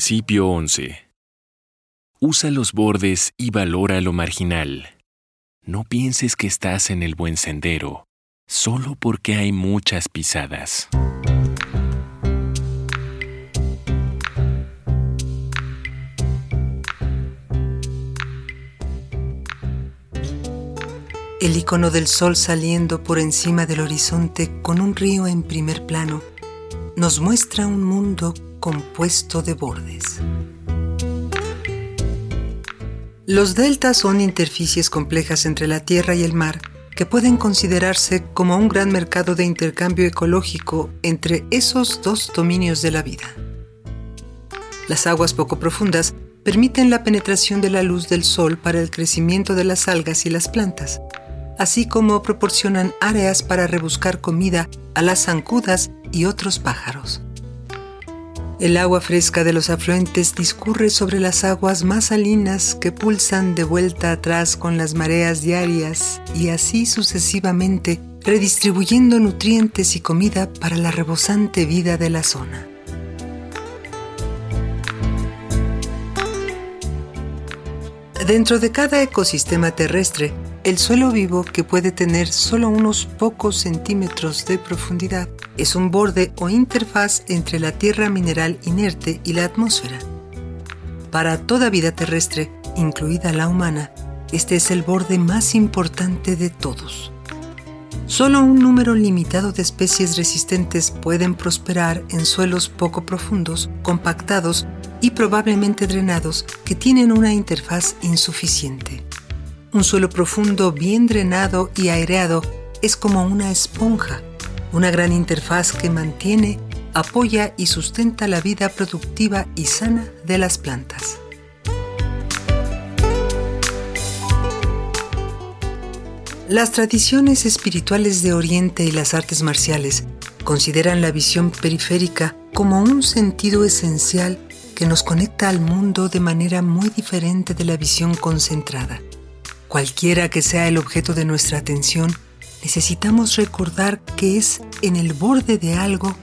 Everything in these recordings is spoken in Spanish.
Principio 11. Usa los bordes y valora lo marginal. No pienses que estás en el buen sendero, solo porque hay muchas pisadas. El icono del sol saliendo por encima del horizonte con un río en primer plano nos muestra un mundo compuesto de bordes. Los deltas son interficies complejas entre la tierra y el mar que pueden considerarse como un gran mercado de intercambio ecológico entre esos dos dominios de la vida. Las aguas poco profundas permiten la penetración de la luz del sol para el crecimiento de las algas y las plantas, así como proporcionan áreas para rebuscar comida a las zancudas y otros pájaros. El agua fresca de los afluentes discurre sobre las aguas más salinas que pulsan de vuelta atrás con las mareas diarias y así sucesivamente, redistribuyendo nutrientes y comida para la rebosante vida de la zona. Dentro de cada ecosistema terrestre, el suelo vivo, que puede tener solo unos pocos centímetros de profundidad, es un borde o interfaz entre la tierra mineral inerte y la atmósfera. Para toda vida terrestre, incluida la humana, este es el borde más importante de todos. Solo un número limitado de especies resistentes pueden prosperar en suelos poco profundos, compactados y probablemente drenados que tienen una interfaz insuficiente. Un suelo profundo, bien drenado y aireado es como una esponja, una gran interfaz que mantiene, apoya y sustenta la vida productiva y sana de las plantas. Las tradiciones espirituales de Oriente y las artes marciales consideran la visión periférica como un sentido esencial que nos conecta al mundo de manera muy diferente de la visión concentrada. Cualquiera que sea el objeto de nuestra atención, necesitamos recordar que es en el borde de algo,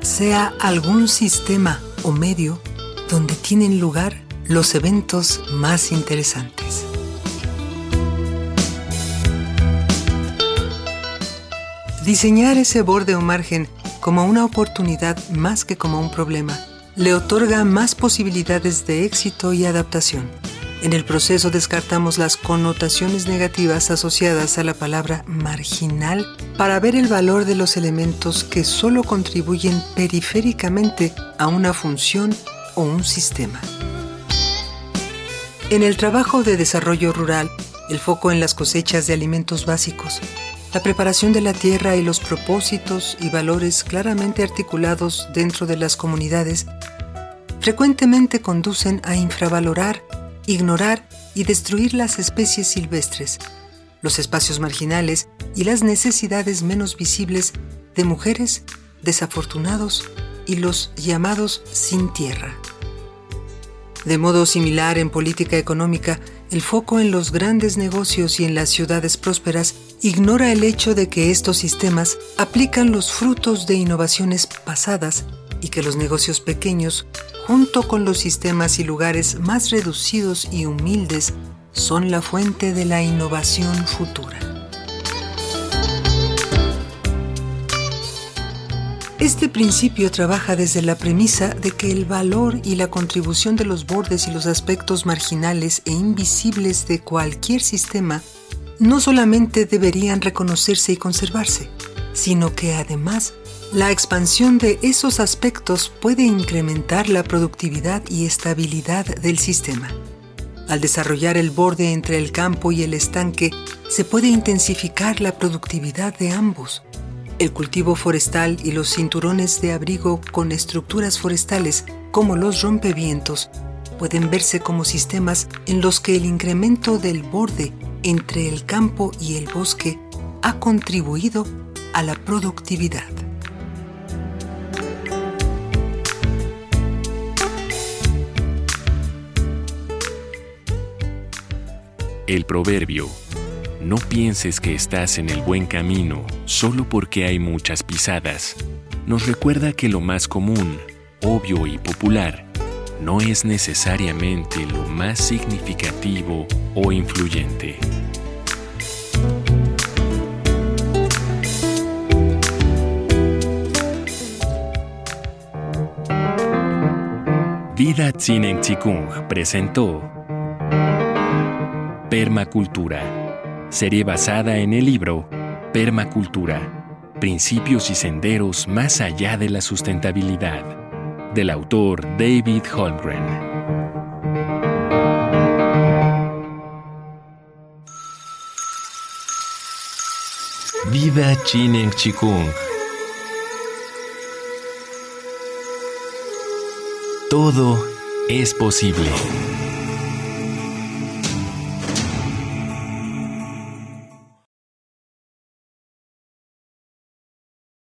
sea algún sistema o medio, donde tienen lugar los eventos más interesantes. Diseñar ese borde o margen como una oportunidad más que como un problema le otorga más posibilidades de éxito y adaptación. En el proceso descartamos las connotaciones negativas asociadas a la palabra marginal para ver el valor de los elementos que solo contribuyen periféricamente a una función o un sistema. En el trabajo de desarrollo rural, el foco en las cosechas de alimentos básicos, la preparación de la tierra y los propósitos y valores claramente articulados dentro de las comunidades frecuentemente conducen a infravalorar ignorar y destruir las especies silvestres, los espacios marginales y las necesidades menos visibles de mujeres, desafortunados y los llamados sin tierra. De modo similar en política económica, el foco en los grandes negocios y en las ciudades prósperas ignora el hecho de que estos sistemas aplican los frutos de innovaciones pasadas y que los negocios pequeños junto con los sistemas y lugares más reducidos y humildes, son la fuente de la innovación futura. Este principio trabaja desde la premisa de que el valor y la contribución de los bordes y los aspectos marginales e invisibles de cualquier sistema no solamente deberían reconocerse y conservarse, sino que además la expansión de esos aspectos puede incrementar la productividad y estabilidad del sistema. Al desarrollar el borde entre el campo y el estanque, se puede intensificar la productividad de ambos. El cultivo forestal y los cinturones de abrigo con estructuras forestales como los rompevientos pueden verse como sistemas en los que el incremento del borde entre el campo y el bosque ha contribuido a la productividad. El proverbio, no pienses que estás en el buen camino solo porque hay muchas pisadas, nos recuerda que lo más común, obvio y popular no es necesariamente lo más significativo o influyente. Vida Tzinen Chikung presentó Permacultura, serie basada en el libro Permacultura, Principios y Senderos más allá de la sustentabilidad, del autor David Holmgren. Vida Chinen Chikung Todo es posible.